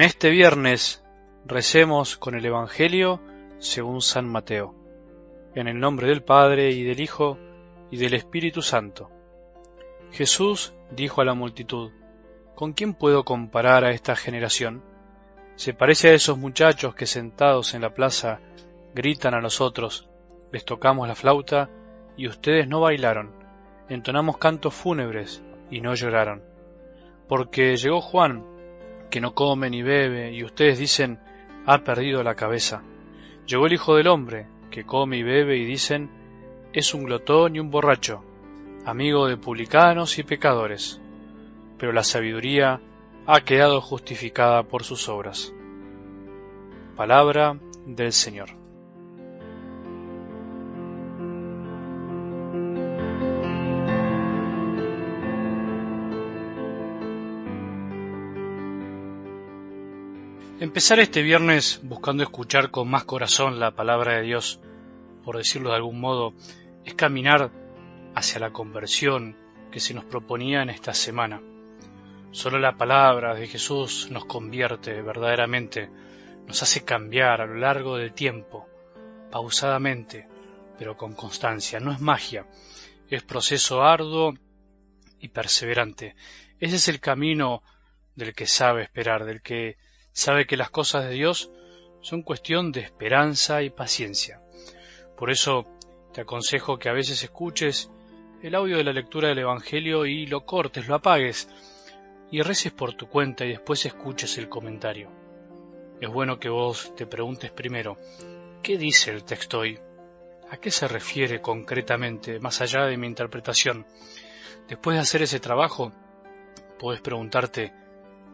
En este viernes recemos con el Evangelio según San Mateo, en el nombre del Padre y del Hijo y del Espíritu Santo. Jesús dijo a la multitud, ¿Con quién puedo comparar a esta generación? Se parece a esos muchachos que sentados en la plaza gritan a los otros, les tocamos la flauta y ustedes no bailaron, entonamos cantos fúnebres y no lloraron. Porque llegó Juan, que no come ni bebe, y ustedes dicen, ha perdido la cabeza. Llegó el Hijo del Hombre, que come y bebe, y dicen, es un glotón y un borracho, amigo de publicanos y pecadores. Pero la sabiduría ha quedado justificada por sus obras. Palabra del Señor. Empezar este viernes buscando escuchar con más corazón la palabra de Dios, por decirlo de algún modo, es caminar hacia la conversión que se nos proponía en esta semana. Solo la palabra de Jesús nos convierte verdaderamente, nos hace cambiar a lo largo del tiempo, pausadamente, pero con constancia. No es magia, es proceso arduo y perseverante. Ese es el camino del que sabe esperar, del que sabe que las cosas de Dios son cuestión de esperanza y paciencia. Por eso te aconsejo que a veces escuches el audio de la lectura del Evangelio y lo cortes, lo apagues y reces por tu cuenta y después escuches el comentario. Es bueno que vos te preguntes primero, ¿qué dice el texto hoy? ¿A qué se refiere concretamente, más allá de mi interpretación? Después de hacer ese trabajo, puedes preguntarte,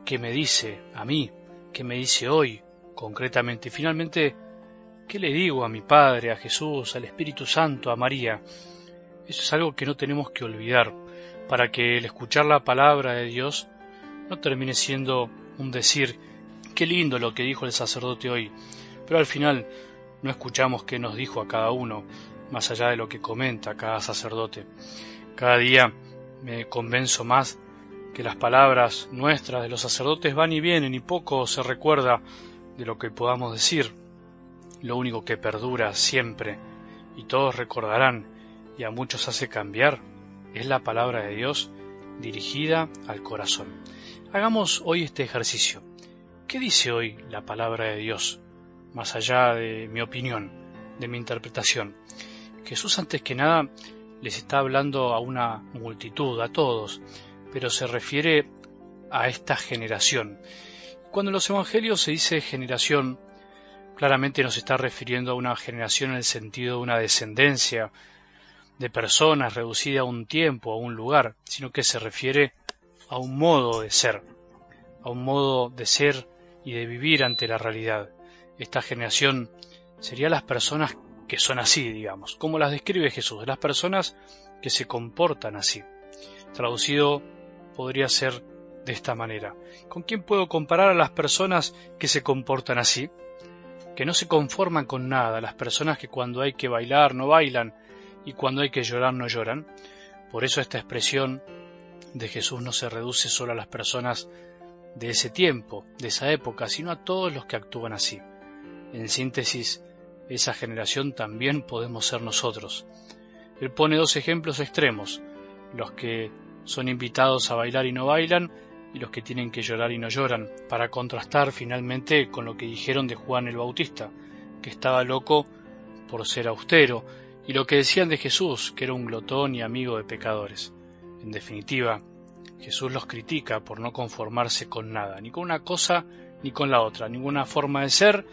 ¿qué me dice a mí qué me dice hoy concretamente. Finalmente, ¿qué le digo a mi Padre, a Jesús, al Espíritu Santo, a María? Eso es algo que no tenemos que olvidar, para que el escuchar la palabra de Dios no termine siendo un decir, qué lindo lo que dijo el sacerdote hoy, pero al final no escuchamos qué nos dijo a cada uno, más allá de lo que comenta cada sacerdote. Cada día me convenzo más que las palabras nuestras de los sacerdotes van y vienen y poco se recuerda de lo que podamos decir. Lo único que perdura siempre y todos recordarán y a muchos hace cambiar es la palabra de Dios dirigida al corazón. Hagamos hoy este ejercicio. ¿Qué dice hoy la palabra de Dios? Más allá de mi opinión, de mi interpretación. Jesús antes que nada les está hablando a una multitud, a todos, pero se refiere a esta generación. Cuando en los evangelios se dice generación, claramente nos está refiriendo a una generación en el sentido de una descendencia de personas reducida a un tiempo, a un lugar, sino que se refiere a un modo de ser, a un modo de ser y de vivir ante la realidad. Esta generación sería las personas que son así, digamos, como las describe Jesús, las personas que se comportan así. Traducido podría ser de esta manera. ¿Con quién puedo comparar a las personas que se comportan así? Que no se conforman con nada, las personas que cuando hay que bailar no bailan y cuando hay que llorar no lloran. Por eso esta expresión de Jesús no se reduce solo a las personas de ese tiempo, de esa época, sino a todos los que actúan así. En síntesis, esa generación también podemos ser nosotros. Él pone dos ejemplos extremos, los que son invitados a bailar y no bailan, y los que tienen que llorar y no lloran, para contrastar finalmente con lo que dijeron de Juan el Bautista, que estaba loco por ser austero, y lo que decían de Jesús, que era un glotón y amigo de pecadores. En definitiva, Jesús los critica por no conformarse con nada, ni con una cosa ni con la otra, ninguna forma de ser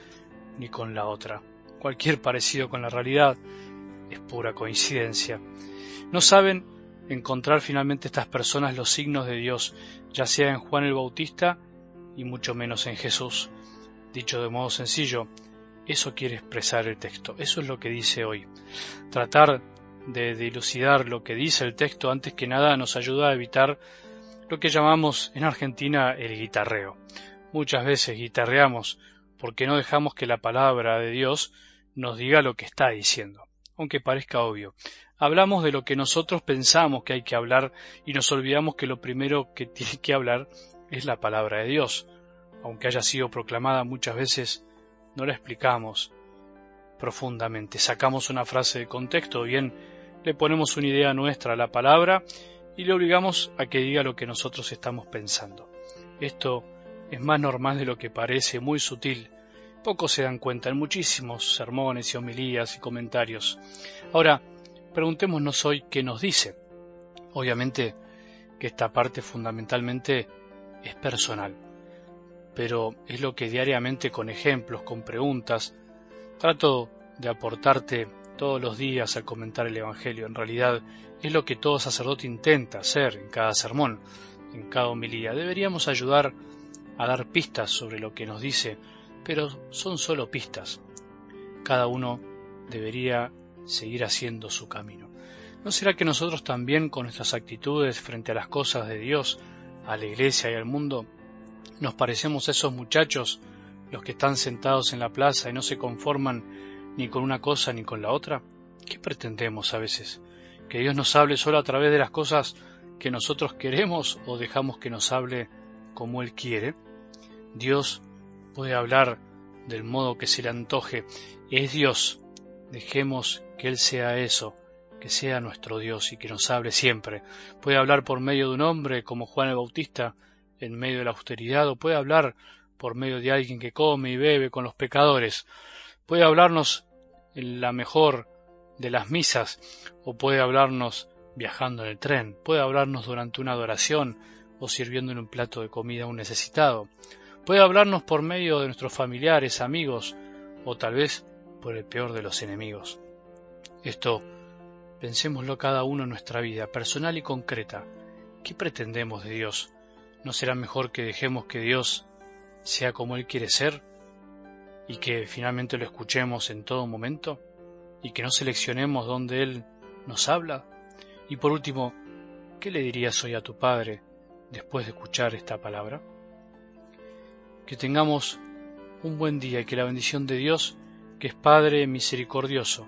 ni con la otra. Cualquier parecido con la realidad es pura coincidencia. No saben encontrar finalmente estas personas los signos de Dios, ya sea en Juan el Bautista y mucho menos en Jesús. Dicho de modo sencillo, eso quiere expresar el texto, eso es lo que dice hoy. Tratar de dilucidar lo que dice el texto antes que nada nos ayuda a evitar lo que llamamos en Argentina el guitarreo. Muchas veces guitarreamos porque no dejamos que la palabra de Dios nos diga lo que está diciendo, aunque parezca obvio. Hablamos de lo que nosotros pensamos que hay que hablar y nos olvidamos que lo primero que tiene que hablar es la palabra de Dios. aunque haya sido proclamada muchas veces, no la explicamos profundamente. Sacamos una frase de contexto, bien le ponemos una idea nuestra a la palabra y le obligamos a que diga lo que nosotros estamos pensando. Esto es más normal de lo que parece, muy sutil. Pocos se dan cuenta en muchísimos sermones y homilías y comentarios. Ahora, preguntémonos hoy qué nos dice. Obviamente que esta parte fundamentalmente es personal, pero es lo que diariamente con ejemplos, con preguntas, trato de aportarte todos los días al comentar el Evangelio. En realidad es lo que todo sacerdote intenta hacer en cada sermón, en cada homilía. Deberíamos ayudar a dar pistas sobre lo que nos dice, pero son solo pistas. Cada uno debería seguir haciendo su camino. ¿No será que nosotros también con nuestras actitudes frente a las cosas de Dios, a la iglesia y al mundo, nos parecemos a esos muchachos, los que están sentados en la plaza y no se conforman ni con una cosa ni con la otra? ¿Qué pretendemos a veces? ¿Que Dios nos hable solo a través de las cosas que nosotros queremos o dejamos que nos hable como Él quiere? Dios puede hablar del modo que se le antoje. Es Dios. Dejemos que Él sea eso, que sea nuestro Dios y que nos hable siempre. Puede hablar por medio de un hombre como Juan el Bautista en medio de la austeridad o puede hablar por medio de alguien que come y bebe con los pecadores. Puede hablarnos en la mejor de las misas o puede hablarnos viajando en el tren. Puede hablarnos durante una adoración o sirviendo en un plato de comida a un necesitado Puede hablarnos por medio de nuestros familiares, amigos o tal vez por el peor de los enemigos. Esto, pensémoslo cada uno en nuestra vida, personal y concreta. ¿Qué pretendemos de Dios? ¿No será mejor que dejemos que Dios sea como Él quiere ser y que finalmente lo escuchemos en todo momento y que no seleccionemos donde Él nos habla? Y por último, ¿qué le dirías hoy a tu Padre después de escuchar esta palabra? que tengamos un buen día y que la bendición de Dios, que es Padre misericordioso,